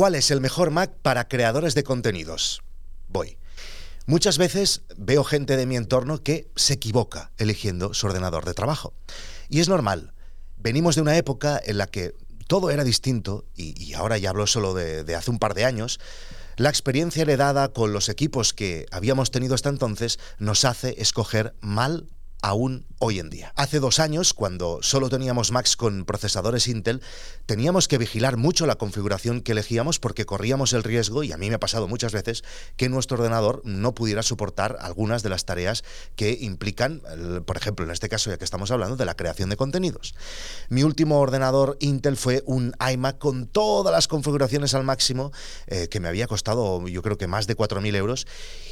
¿Cuál es el mejor Mac para creadores de contenidos? Voy. Muchas veces veo gente de mi entorno que se equivoca eligiendo su ordenador de trabajo. Y es normal. Venimos de una época en la que todo era distinto, y, ahora ya hablo solo de, hace un par de años, la experiencia heredada con los equipos que habíamos tenido hasta entonces nos hace escoger mal aún hoy en día. Hace dos años, cuando solo teníamos Macs con procesadores Intel, teníamos que vigilar mucho la configuración que elegíamos porque corríamos el riesgo, y a mí me ha pasado muchas veces, que nuestro ordenador no pudiera soportar algunas de las tareas que implican, por ejemplo, en este caso ya que estamos hablando de la creación de contenidos. Mi último ordenador Intel fue un iMac con todas las configuraciones al máximo, eh, que me había costado yo creo que más de 4.000 euros,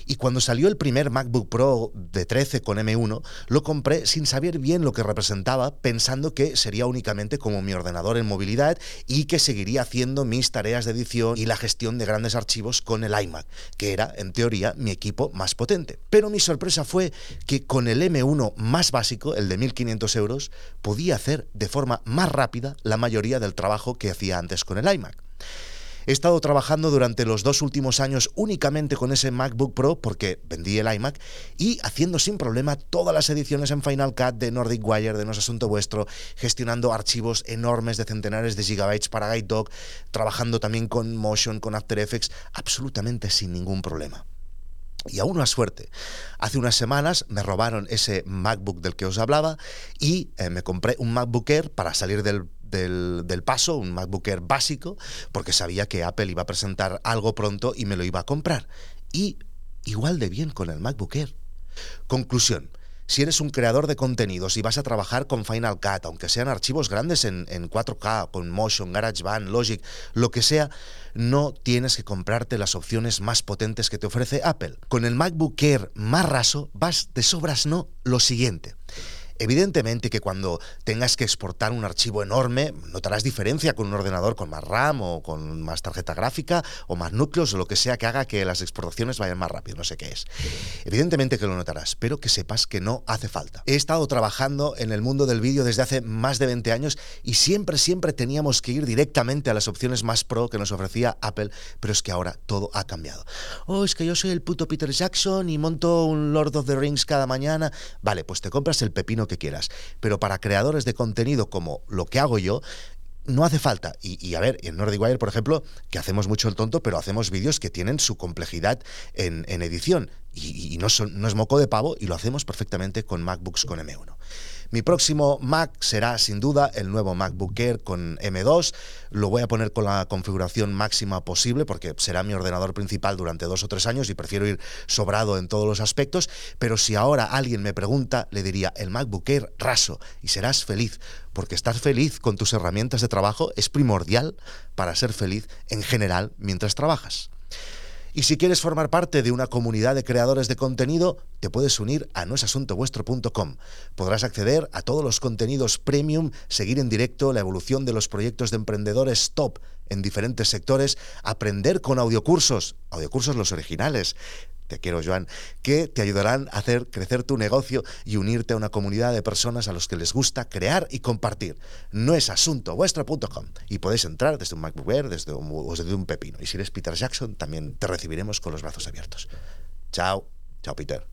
y cuando salió el primer MacBook Pro de 13 con M1, lo compré sin saber bien lo que representaba, pensando que sería únicamente como mi ordenador en movilidad y que seguiría haciendo mis tareas de edición y la gestión de grandes archivos con el iMac, que era, en teoría, mi equipo más potente. Pero mi sorpresa fue que con el M1 más básico, el de 1500 euros, podía hacer de forma más rápida la mayoría del trabajo que hacía antes con el iMac. He estado trabajando durante los dos últimos años únicamente con ese MacBook Pro porque vendí el iMac y haciendo sin problema todas las ediciones en Final Cut de Nordic Wire, de No es Asunto Vuestro, gestionando archivos enormes de centenares de gigabytes para Guide trabajando también con Motion, con After Effects, absolutamente sin ningún problema. Y aún más suerte. Hace unas semanas me robaron ese MacBook del que os hablaba y eh, me compré un MacBook Air para salir del del, paso, un MacBook Air básico, porque sabía que Apple iba a presentar algo pronto y me lo iba a comprar. Y igual de bien con el MacBook Air. Conclusión. Si eres un creador de contenidos y vas a trabajar con Final Cut, aunque sean archivos grandes en, en 4K, con Motion, GarageBand, Logic, lo que sea, no tienes que comprarte las opciones más potentes que te ofrece Apple. Con el MacBook Air más raso, vas de sobras no lo siguiente. Evidentemente que cuando tengas que exportar un archivo enorme, notarás diferencia con un ordenador con más RAM o con más tarjeta gráfica o más núcleos o lo que sea que haga que las exportaciones vayan más rápido, no sé qué es. Evidentemente que lo notarás, pero que sepas que no hace falta. He estado trabajando en el mundo del vídeo desde hace más de 20 años y siempre, siempre teníamos que ir directamente a las opciones más pro que nos ofrecía Apple, pero es que ahora todo ha cambiado. Oh, es que yo soy el puto Peter Jackson y monto un Lord of the Rings cada mañana. Vale, pues te compras el pepino que quieras. Pero para creadores de contenido como lo que hago yo, no hace falta. Y, a ver, en Nordic Wire, por ejemplo, que hacemos mucho el tonto, pero hacemos vídeos que tienen su complejidad en, edición. Y, no, no es moco de pavo y lo hacemos perfectamente con MacBooks con M1. Mi próximo Mac será sin duda el nuevo MacBook Air con M2. Lo voy a poner con la configuración máxima posible porque será mi ordenador principal durante dos o tres años y prefiero ir sobrado en todos los aspectos. Pero si ahora alguien me pregunta, le diría el MacBook Air raso y serás feliz porque estar feliz con tus herramientas de trabajo es primordial para ser feliz en general mientras trabajas. Y si quieres formar parte de una comunidad de creadores de contenido, te puedes unir a noesasuntovuestro.com. Podrás acceder a todos los contenidos premium, seguir en directo la evolución de los proyectos de emprendedores top en diferentes sectores, aprender con audiocursos, audiocursos los originales, te quiero Joan, que te ayudarán a hacer crecer tu negocio y unirte a una comunidad de personas a los que les gusta crear y compartir. No es asunto vuestro.com y podéis entrar desde un MacBook Air, desde un, desde un pepino. Y si eres Peter Jackson, también te recibiremos con los brazos abiertos. Chao, chao Peter.